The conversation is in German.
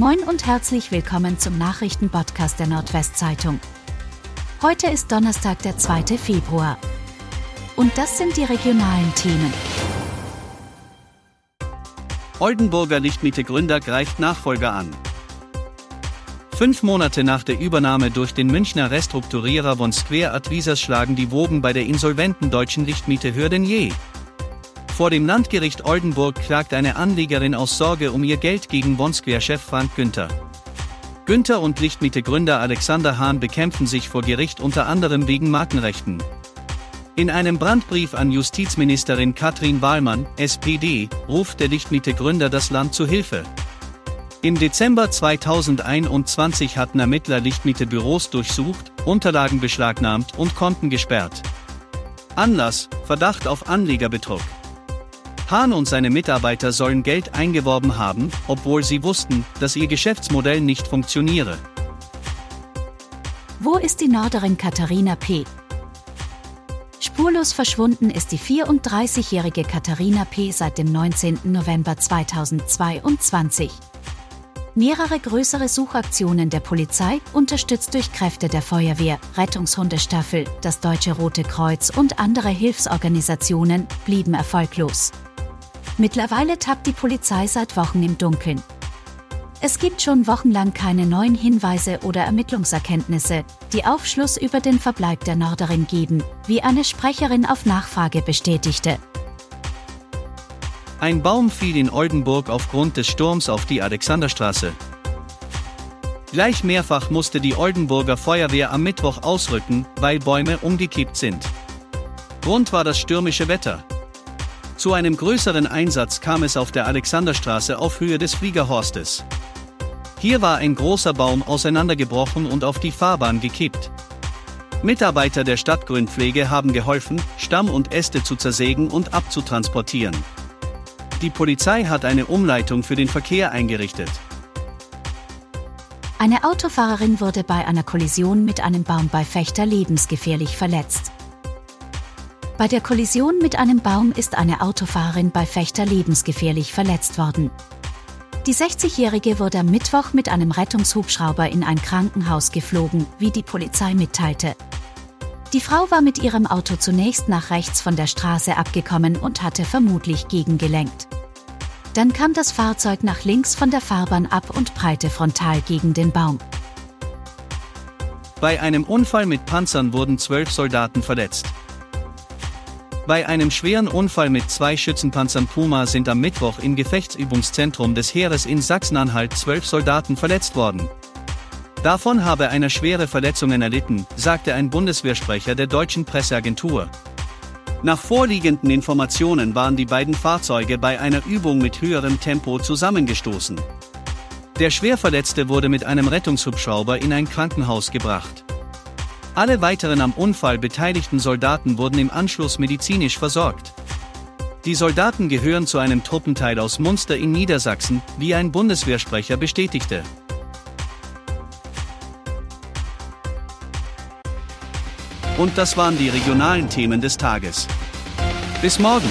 Moin und herzlich willkommen zum Nachrichtenpodcast der Nordwestzeitung. Heute ist Donnerstag, der 2. Februar. Und das sind die regionalen Themen. Oldenburger Lichtmiete-Gründer greift Nachfolger an. Fünf Monate nach der Übernahme durch den Münchner Restrukturierer von Square Advisors schlagen die Wogen bei der insolventen deutschen Lichtmiete denn je. Vor dem Landgericht Oldenburg klagt eine Anlegerin aus Sorge um ihr Geld gegen Bonsquare-Chef Frank Günther. Günther und Lichtmiete-Gründer Alexander Hahn bekämpfen sich vor Gericht unter anderem wegen Markenrechten. In einem Brandbrief an Justizministerin Katrin Wahlmann, SPD, ruft der Lichtmiete-Gründer das Land zu Hilfe. Im Dezember 2021 hatten Ermittler Lichtmiete-Büros durchsucht, Unterlagen beschlagnahmt und Konten gesperrt. Anlass: Verdacht auf Anlegerbetrug. Hahn und seine Mitarbeiter sollen Geld eingeworben haben, obwohl sie wussten, dass ihr Geschäftsmodell nicht funktioniere. Wo ist die Norderin Katharina P.? Spurlos verschwunden ist die 34-jährige Katharina P. seit dem 19. November 2022. Mehrere größere Suchaktionen der Polizei, unterstützt durch Kräfte der Feuerwehr, Rettungshundestaffel, das Deutsche Rote Kreuz und andere Hilfsorganisationen, blieben erfolglos. Mittlerweile tappt die Polizei seit Wochen im Dunkeln. Es gibt schon wochenlang keine neuen Hinweise oder Ermittlungserkenntnisse, die Aufschluss über den Verbleib der Norderin geben, wie eine Sprecherin auf Nachfrage bestätigte. Ein Baum fiel in Oldenburg aufgrund des Sturms auf die Alexanderstraße. Gleich mehrfach musste die Oldenburger Feuerwehr am Mittwoch ausrücken, weil Bäume umgekippt sind. Grund war das stürmische Wetter. Zu einem größeren Einsatz kam es auf der Alexanderstraße auf Höhe des Fliegerhorstes. Hier war ein großer Baum auseinandergebrochen und auf die Fahrbahn gekippt. Mitarbeiter der Stadtgrünpflege haben geholfen, Stamm und Äste zu zersägen und abzutransportieren. Die Polizei hat eine Umleitung für den Verkehr eingerichtet. Eine Autofahrerin wurde bei einer Kollision mit einem Baum bei Fechter lebensgefährlich verletzt. Bei der Kollision mit einem Baum ist eine Autofahrerin bei Fechter lebensgefährlich verletzt worden. Die 60-Jährige wurde am Mittwoch mit einem Rettungshubschrauber in ein Krankenhaus geflogen, wie die Polizei mitteilte. Die Frau war mit ihrem Auto zunächst nach rechts von der Straße abgekommen und hatte vermutlich gegengelenkt. Dann kam das Fahrzeug nach links von der Fahrbahn ab und prallte frontal gegen den Baum. Bei einem Unfall mit Panzern wurden zwölf Soldaten verletzt. Bei einem schweren Unfall mit zwei Schützenpanzern Puma sind am Mittwoch im Gefechtsübungszentrum des Heeres in Sachsen-Anhalt zwölf Soldaten verletzt worden. Davon habe einer schwere Verletzungen erlitten, sagte ein Bundeswehrsprecher der deutschen Presseagentur. Nach vorliegenden Informationen waren die beiden Fahrzeuge bei einer Übung mit höherem Tempo zusammengestoßen. Der Schwerverletzte wurde mit einem Rettungshubschrauber in ein Krankenhaus gebracht. Alle weiteren am Unfall beteiligten Soldaten wurden im Anschluss medizinisch versorgt. Die Soldaten gehören zu einem Truppenteil aus Munster in Niedersachsen, wie ein Bundeswehrsprecher bestätigte. Und das waren die regionalen Themen des Tages. Bis morgen!